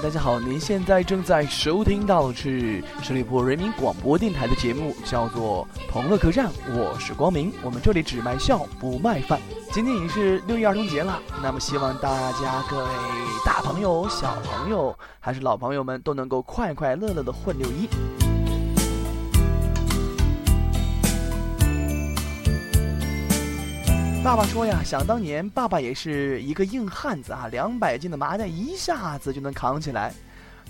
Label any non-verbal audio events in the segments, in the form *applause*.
大家好！您现在正在收听到的是十里铺人民广播电台的节目，叫做《同乐客栈》，我是光明。我们这里只卖笑不卖饭。今天已经是六一儿童节了，那么希望大家各位大朋友、小朋友还是老朋友们都能够快快乐乐的混六一。爸爸说呀，想当年爸爸也是一个硬汉子啊，两百斤的麻袋一下子就能扛起来。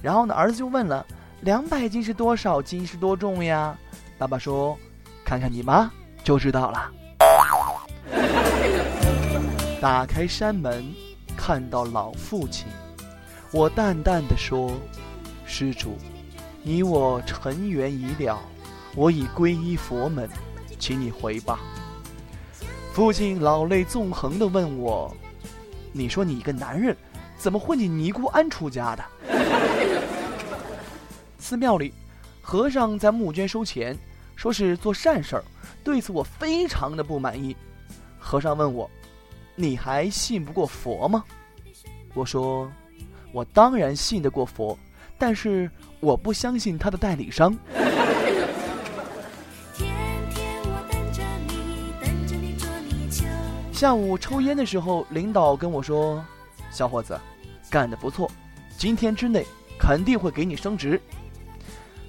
然后呢，儿子就问了：“两百斤是多少斤？是多重呀？”爸爸说：“看看你妈就知道了。*laughs* ”打开山门，看到老父亲，我淡淡的说：“施主，你我尘缘已了，我已皈依佛门，请你回吧。”父亲老泪纵横地问我：“你说你一个男人，怎么混进尼姑庵出家的？” *laughs* 寺庙里，和尚在募捐收钱，说是做善事儿，对此我非常的不满意。和尚问我：“你还信不过佛吗？”我说：“我当然信得过佛，但是我不相信他的代理商。” *laughs* 下午抽烟的时候，领导跟我说：“小伙子，干得不错，今天之内肯定会给你升职。”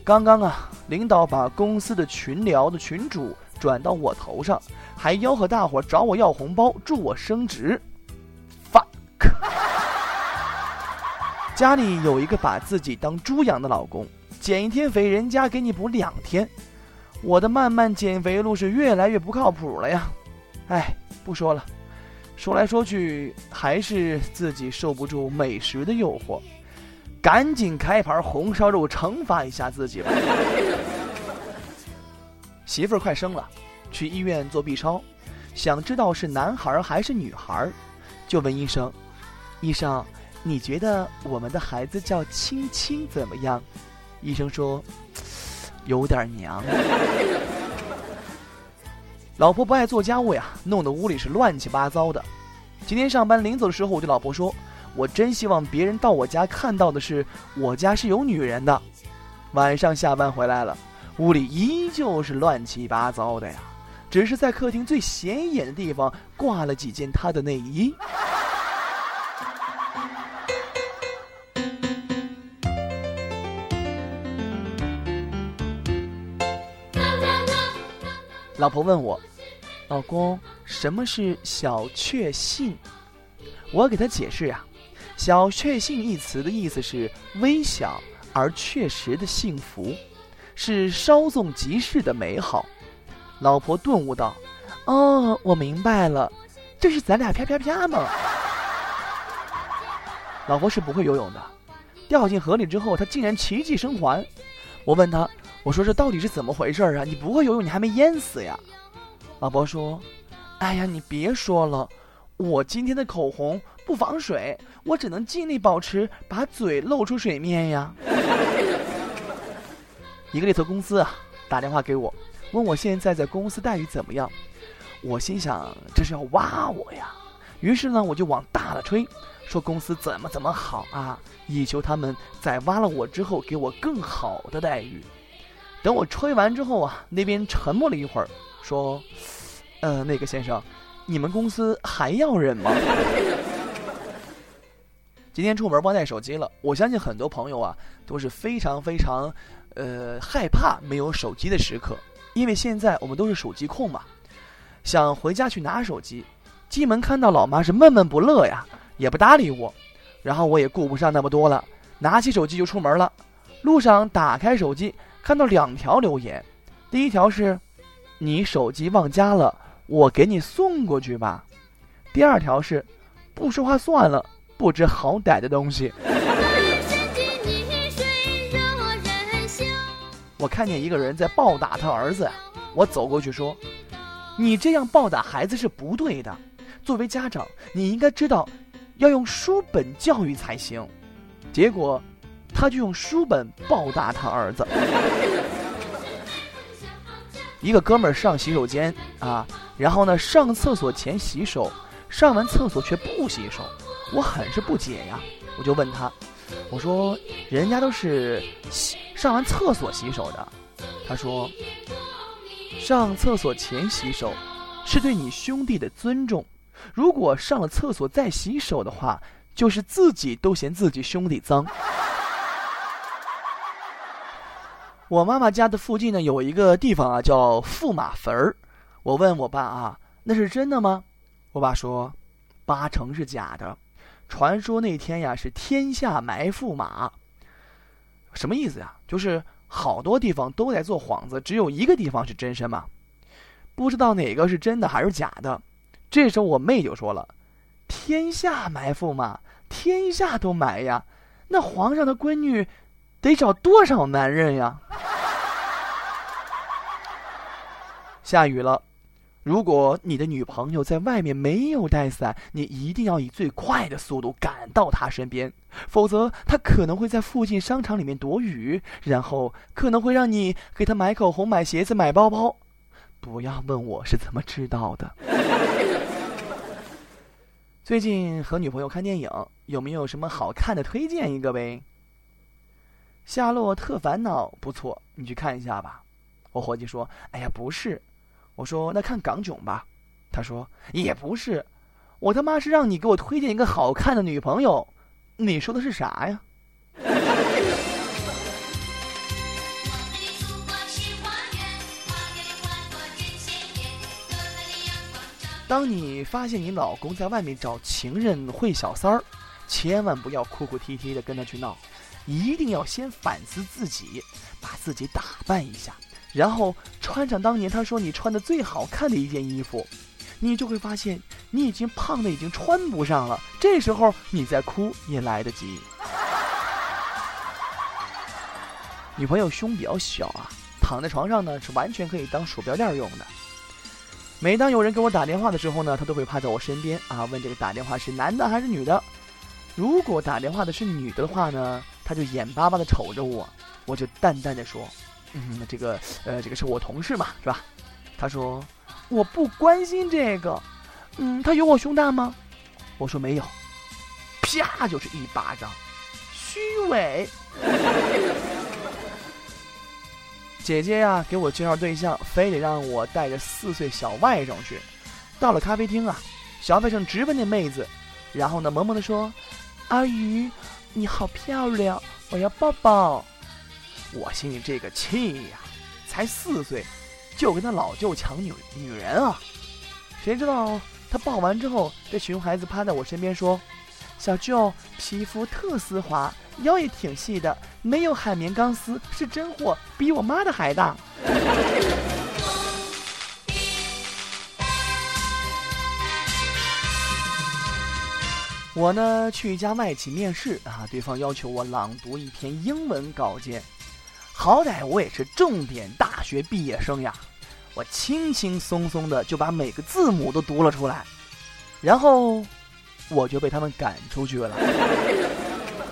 刚刚啊，领导把公司的群聊的群主转到我头上，还吆喝大伙找我要红包，祝我升职。fuck！家里有一个把自己当猪养的老公，减一天肥，人家给你补两天。我的慢慢减肥路是越来越不靠谱了呀！哎。不说了，说来说去还是自己受不住美食的诱惑，赶紧开盘红烧肉惩罚一下自己吧。媳妇儿快生了，去医院做 B 超，想知道是男孩还是女孩，就问医生：“医生，你觉得我们的孩子叫青青怎么样？”医生说：“ *tsk* 有点娘。”老婆不爱做家务呀，弄得屋里是乱七八糟的。今天上班临走的时候，我对老婆说：“我真希望别人到我家看到的是我家是有女人的。”晚上下班回来了，屋里依旧是乱七八糟的呀，只是在客厅最显眼的地方挂了几件她的内衣。老婆问我：“老公，什么是小确幸？”我给他解释呀，“小确幸”一词的意思是微小而确实的幸福，是稍纵即逝的美好。老婆顿悟道：“哦，我明白了，这是咱俩啪啪啪吗？”老婆是不会游泳的，掉进河里之后，她竟然奇迹生还。我问她。我说这到底是怎么回事啊？你不会游泳，你还没淹死呀？老婆说：“哎呀，你别说了，我今天的口红不防水，我只能尽力保持把嘴露出水面呀。*laughs* ”一个猎头公司啊，打电话给我，问我现在在公司待遇怎么样。我心想这是要挖我呀，于是呢我就往大了吹，说公司怎么怎么好啊，以求他们在挖了我之后给我更好的待遇。等我吹完之后啊，那边沉默了一会儿，说：“呃，那个先生，你们公司还要人吗？” *laughs* 今天出门忘带手机了。我相信很多朋友啊都是非常非常，呃，害怕没有手机的时刻，因为现在我们都是手机控嘛。想回家去拿手机，进门看到老妈是闷闷不乐呀，也不搭理我，然后我也顾不上那么多了，拿起手机就出门了。路上打开手机。看到两条留言，第一条是：“你手机忘家了，我给你送过去吧。”第二条是：“不说话算了，不知好歹的东西。*laughs* ”我看见一个人在暴打他儿子，我走过去说：“你这样暴打孩子是不对的，作为家长，你应该知道，要用书本教育才行。”结果。他就用书本暴打他儿子。一个哥们儿上洗手间啊，然后呢上厕所前洗手，上完厕所却不洗手，我很是不解呀。我就问他，我说：“人家都是洗上完厕所洗手的。”他说：“上厕所前洗手，是对你兄弟的尊重。如果上了厕所再洗手的话，就是自己都嫌自己兄弟脏。”我妈妈家的附近呢，有一个地方啊，叫驸马坟儿。我问我爸啊，那是真的吗？我爸说，八成是假的。传说那天呀，是天下埋驸马。什么意思呀？就是好多地方都在做幌子，只有一个地方是真身嘛。不知道哪个是真的还是假的。这时候我妹就说了：“天下埋驸马，天下都埋呀，那皇上的闺女得找多少男人呀？”下雨了。如果你的女朋友在外面没有带伞，你一定要以最快的速度赶到她身边，否则她可能会在附近商场里面躲雨，然后可能会让你给她买口红、买鞋子、买包包。不要问我是怎么知道的。最近和女朋友看电影，有没有什么好看的推荐一个呗？《夏洛特烦恼》不错，你去看一下吧。我伙计说：“哎呀，不是。”我说那看港囧吧，他说也不是，我他妈是让你给我推荐一个好看的女朋友，你说的是啥呀？当你发现你老公在外面找情人会小三儿，千万不要哭哭啼啼的跟他去闹，一定要先反思自己，把自己打扮一下。然后穿上当年他说你穿的最好看的一件衣服，你就会发现你已经胖的已经穿不上了。这时候你再哭也来得及。女朋友胸比较小啊，躺在床上呢是完全可以当鼠标垫用的。每当有人给我打电话的时候呢，她都会趴在我身边啊，问这个打电话是男的还是女的。如果打电话的是女的话呢，她就眼巴巴的瞅着我，我就淡淡的说。嗯，这个，呃，这个是我同事嘛，是吧？他说我不关心这个。嗯，他有我胸大吗？我说没有。啪，就是一巴掌，虚伪。姐姐呀，给我介绍对象，非得让我带着四岁小外甥去。到了咖啡厅啊，小外甥直奔那妹子，然后呢，萌萌的说：“阿姨，你好漂亮，我要抱抱。”我心里这个气呀，才四岁，就跟他老舅抢女女人啊！谁知道他抱完之后，这熊孩子趴在我身边说：“小舅皮肤特丝滑，腰也挺细的，没有海绵钢丝，是真货，比我妈的还大。*laughs* ”我呢去一家外企面试啊，对方要求我朗读一篇英文稿件。好歹我也是重点大学毕业生呀，我轻轻松松的就把每个字母都读了出来，然后我就被他们赶出去了。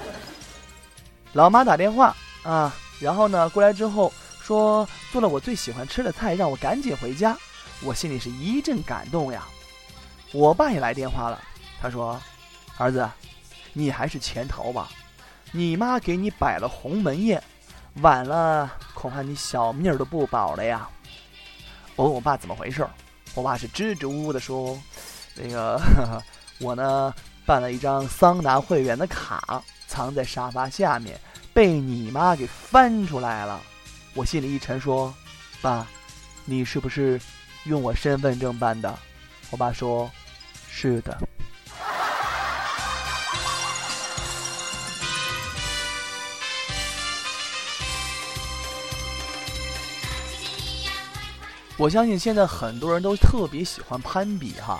*laughs* 老妈打电话啊，然后呢过来之后说做了我最喜欢吃的菜，让我赶紧回家。我心里是一阵感动呀。我爸也来电话了，他说：“儿子，你还是潜逃吧，你妈给你摆了鸿门宴。”晚了，恐怕你小命儿都不保了呀！我问我爸怎么回事我爸是支支吾吾的说：“那个，*laughs* 我呢办了一张桑拿会员的卡，藏在沙发下面，被你妈给翻出来了。”我心里一沉，说：“爸，你是不是用我身份证办的？”我爸说：“是的。”我相信现在很多人都特别喜欢攀比哈，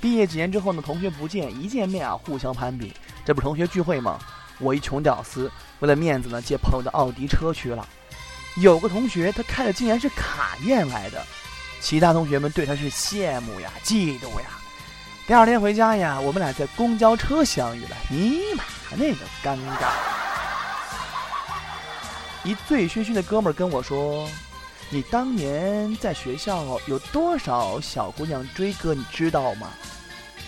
毕业几年之后呢，同学不见，一见面啊，互相攀比。这不是同学聚会吗？我一穷屌丝，为了面子呢，借朋友的奥迪车去了。有个同学他开的竟然是卡宴来的，其他同学们对他是羡慕呀、嫉妒呀。第二天回家呀，我们俩在公交车相遇了，尼玛那个尴尬！一醉醺醺的哥们儿跟我说。你当年在学校有多少小姑娘追哥，你知道吗？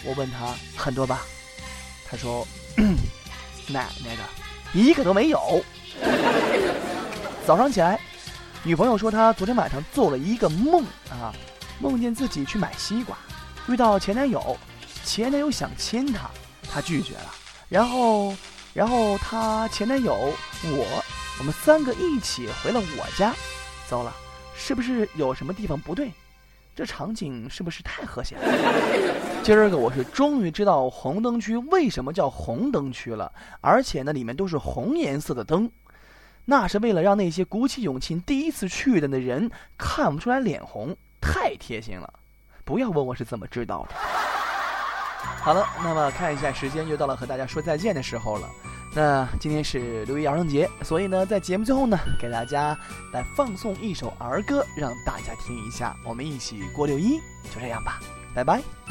我问他很多吧，他说奶奶的，一个都没有。*laughs* 早上起来，女朋友说她昨天晚上做了一个梦啊，梦见自己去买西瓜，遇到前男友，前男友想亲她，她拒绝了，然后，然后她前男友我，我们三个一起回了我家，糟了，是不是有什么地方不对？这场景是不是太和谐了？今儿个我是终于知道红灯区为什么叫红灯区了，而且呢，里面都是红颜色的灯。那是为了让那些鼓起勇气第一次去的那人看不出来脸红，太贴心了。不要问我是怎么知道的。好了，那么看一下时间，又到了和大家说再见的时候了。那今天是六一儿童节，所以呢，在节目最后呢，给大家来放送一首儿歌，让大家听一下，我们一起过六一。就这样吧，拜拜。